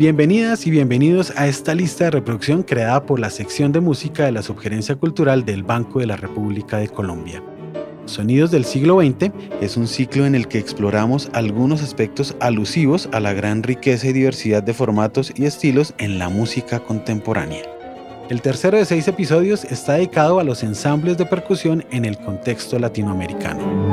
Bienvenidas y bienvenidos a esta lista de reproducción creada por la sección de música de la Subgerencia Cultural del Banco de la República de Colombia. Sonidos del siglo XX es un ciclo en el que exploramos algunos aspectos alusivos a la gran riqueza y diversidad de formatos y estilos en la música contemporánea. El tercero de seis episodios está dedicado a los ensambles de percusión en el contexto latinoamericano.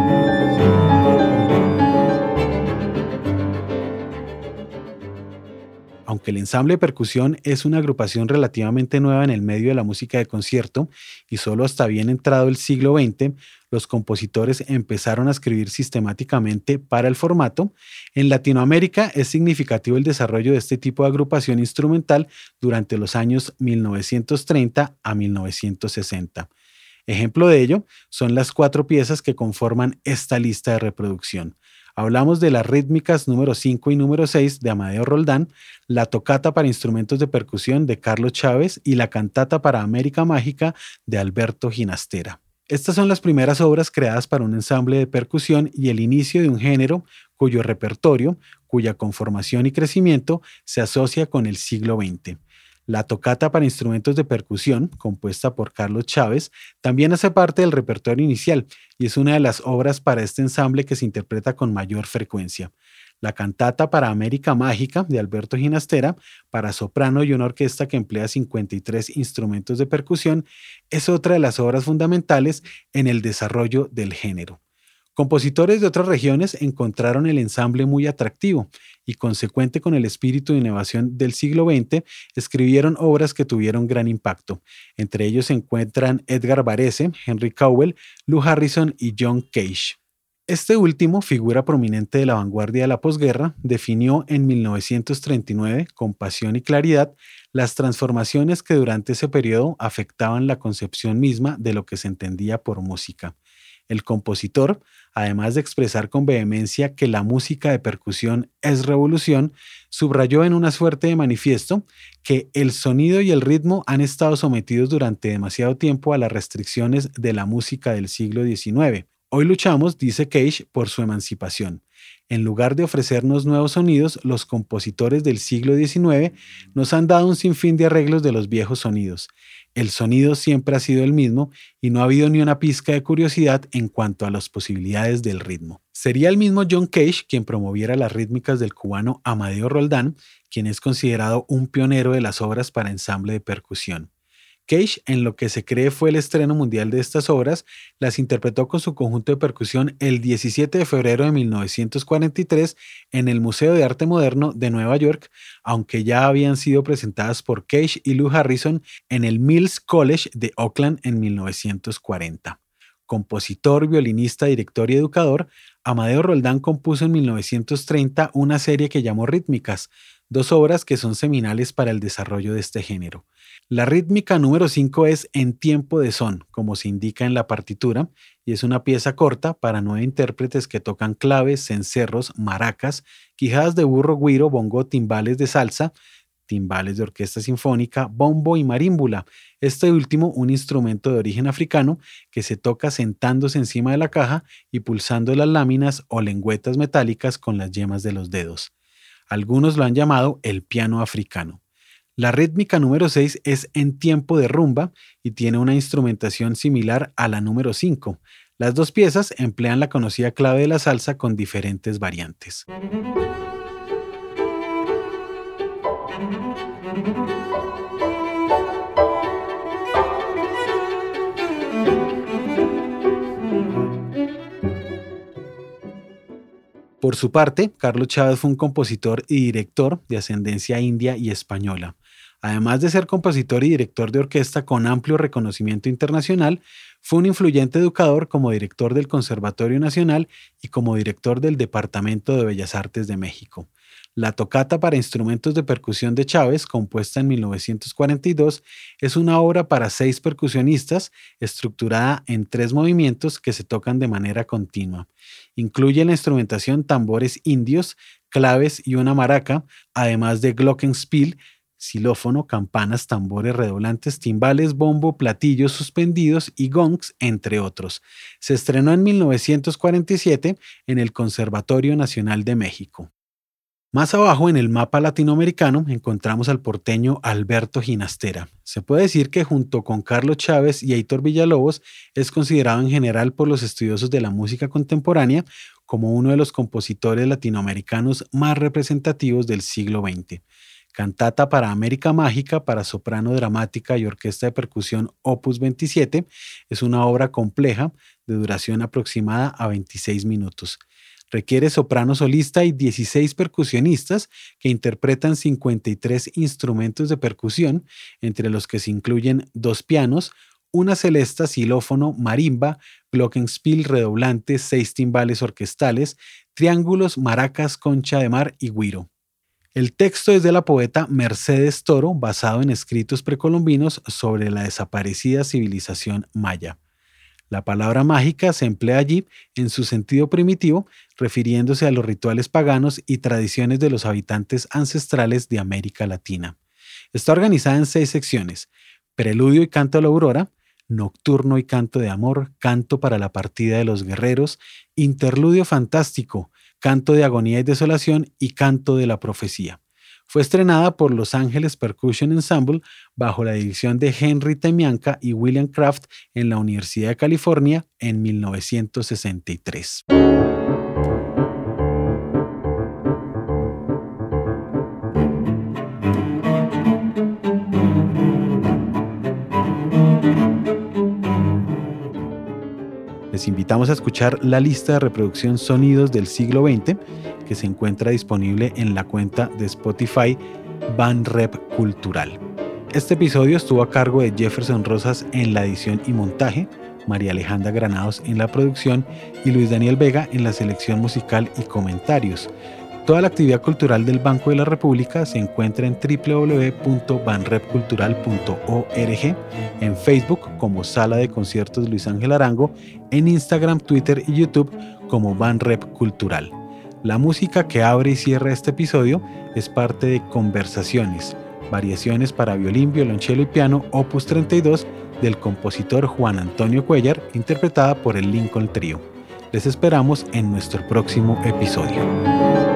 Aunque el ensamble de percusión es una agrupación relativamente nueva en el medio de la música de concierto y solo hasta bien entrado el siglo XX, los compositores empezaron a escribir sistemáticamente para el formato, en Latinoamérica es significativo el desarrollo de este tipo de agrupación instrumental durante los años 1930 a 1960. Ejemplo de ello son las cuatro piezas que conforman esta lista de reproducción. Hablamos de las rítmicas número 5 y número 6 de Amadeo Roldán, la tocata para instrumentos de percusión de Carlos Chávez y la cantata para América Mágica de Alberto Ginastera. Estas son las primeras obras creadas para un ensamble de percusión y el inicio de un género cuyo repertorio, cuya conformación y crecimiento se asocia con el siglo XX. La tocata para instrumentos de percusión, compuesta por Carlos Chávez, también hace parte del repertorio inicial y es una de las obras para este ensamble que se interpreta con mayor frecuencia. La cantata para América Mágica de Alberto Ginastera, para soprano y una orquesta que emplea 53 instrumentos de percusión, es otra de las obras fundamentales en el desarrollo del género. Compositores de otras regiones encontraron el ensamble muy atractivo y consecuente con el espíritu de innovación del siglo XX, escribieron obras que tuvieron gran impacto. Entre ellos se encuentran Edgar Varese, Henry Cowell, Lou Harrison y John Cage. Este último, figura prominente de la vanguardia de la posguerra, definió en 1939, con pasión y claridad, las transformaciones que durante ese periodo afectaban la concepción misma de lo que se entendía por música. El compositor, además de expresar con vehemencia que la música de percusión es revolución, subrayó en una suerte de manifiesto que el sonido y el ritmo han estado sometidos durante demasiado tiempo a las restricciones de la música del siglo XIX. Hoy luchamos, dice Cage, por su emancipación. En lugar de ofrecernos nuevos sonidos, los compositores del siglo XIX nos han dado un sinfín de arreglos de los viejos sonidos. El sonido siempre ha sido el mismo y no ha habido ni una pizca de curiosidad en cuanto a las posibilidades del ritmo. Sería el mismo John Cage quien promoviera las rítmicas del cubano Amadeo Roldán, quien es considerado un pionero de las obras para ensamble de percusión. Cage, en lo que se cree fue el estreno mundial de estas obras, las interpretó con su conjunto de percusión el 17 de febrero de 1943 en el Museo de Arte Moderno de Nueva York, aunque ya habían sido presentadas por Cage y Lou Harrison en el Mills College de Oakland en 1940. Compositor, violinista, director y educador, Amadeo Roldán compuso en 1930 una serie que llamó Rítmicas, dos obras que son seminales para el desarrollo de este género. La rítmica número 5 es en tiempo de son, como se indica en la partitura, y es una pieza corta para nueve intérpretes que tocan claves, cencerros, maracas, quijadas de burro, guiro, bongo, timbales de salsa, timbales de orquesta sinfónica, bombo y marímbula. Este último, un instrumento de origen africano que se toca sentándose encima de la caja y pulsando las láminas o lengüetas metálicas con las yemas de los dedos. Algunos lo han llamado el piano africano. La rítmica número 6 es en tiempo de rumba y tiene una instrumentación similar a la número 5. Las dos piezas emplean la conocida clave de la salsa con diferentes variantes. Por su parte, Carlos Chávez fue un compositor y director de ascendencia india y española. Además de ser compositor y director de orquesta con amplio reconocimiento internacional, fue un influyente educador como director del Conservatorio Nacional y como director del Departamento de Bellas Artes de México. La tocata para instrumentos de percusión de Chávez, compuesta en 1942, es una obra para seis percusionistas estructurada en tres movimientos que se tocan de manera continua. Incluye la instrumentación tambores indios, claves y una maraca, además de glockenspiel, xilófono, campanas, tambores redoblantes, timbales, bombo, platillos suspendidos y gongs, entre otros. Se estrenó en 1947 en el Conservatorio Nacional de México. Más abajo en el mapa latinoamericano encontramos al porteño Alberto Ginastera. Se puede decir que junto con Carlos Chávez y Heitor Villalobos es considerado en general por los estudiosos de la música contemporánea como uno de los compositores latinoamericanos más representativos del siglo XX. Cantata para América Mágica para soprano dramática y orquesta de percusión Opus 27 es una obra compleja de duración aproximada a 26 minutos. Requiere soprano solista y 16 percusionistas que interpretan 53 instrumentos de percusión, entre los que se incluyen dos pianos, una celesta, xilófono, marimba, glockenspiel redoblante, seis timbales orquestales, triángulos, maracas, concha de mar y guiro. El texto es de la poeta Mercedes Toro, basado en escritos precolombinos sobre la desaparecida civilización maya. La palabra mágica se emplea allí en su sentido primitivo, refiriéndose a los rituales paganos y tradiciones de los habitantes ancestrales de América Latina. Está organizada en seis secciones: Preludio y canto a la aurora, Nocturno y canto de amor, Canto para la partida de los guerreros, Interludio fantástico, Canto de Agonía y Desolación y Canto de la Profecía. Fue estrenada por Los Ángeles Percussion Ensemble bajo la dirección de Henry Temianka y William Kraft en la Universidad de California en 1963. Les invitamos a escuchar la lista de reproducción Sonidos del siglo XX que se encuentra disponible en la cuenta de Spotify Rep Cultural. Este episodio estuvo a cargo de Jefferson Rosas en la edición y montaje, María Alejandra Granados en la producción y Luis Daniel Vega en la selección musical y comentarios. Toda la actividad cultural del Banco de la República se encuentra en www.banrepcultural.org, en Facebook como Sala de Conciertos Luis Ángel Arango, en Instagram, Twitter y YouTube como Banrep Cultural. La música que abre y cierra este episodio es parte de Conversaciones, variaciones para violín, violonchelo y piano, opus 32 del compositor Juan Antonio Cuellar, interpretada por el Lincoln Trio. Les esperamos en nuestro próximo episodio.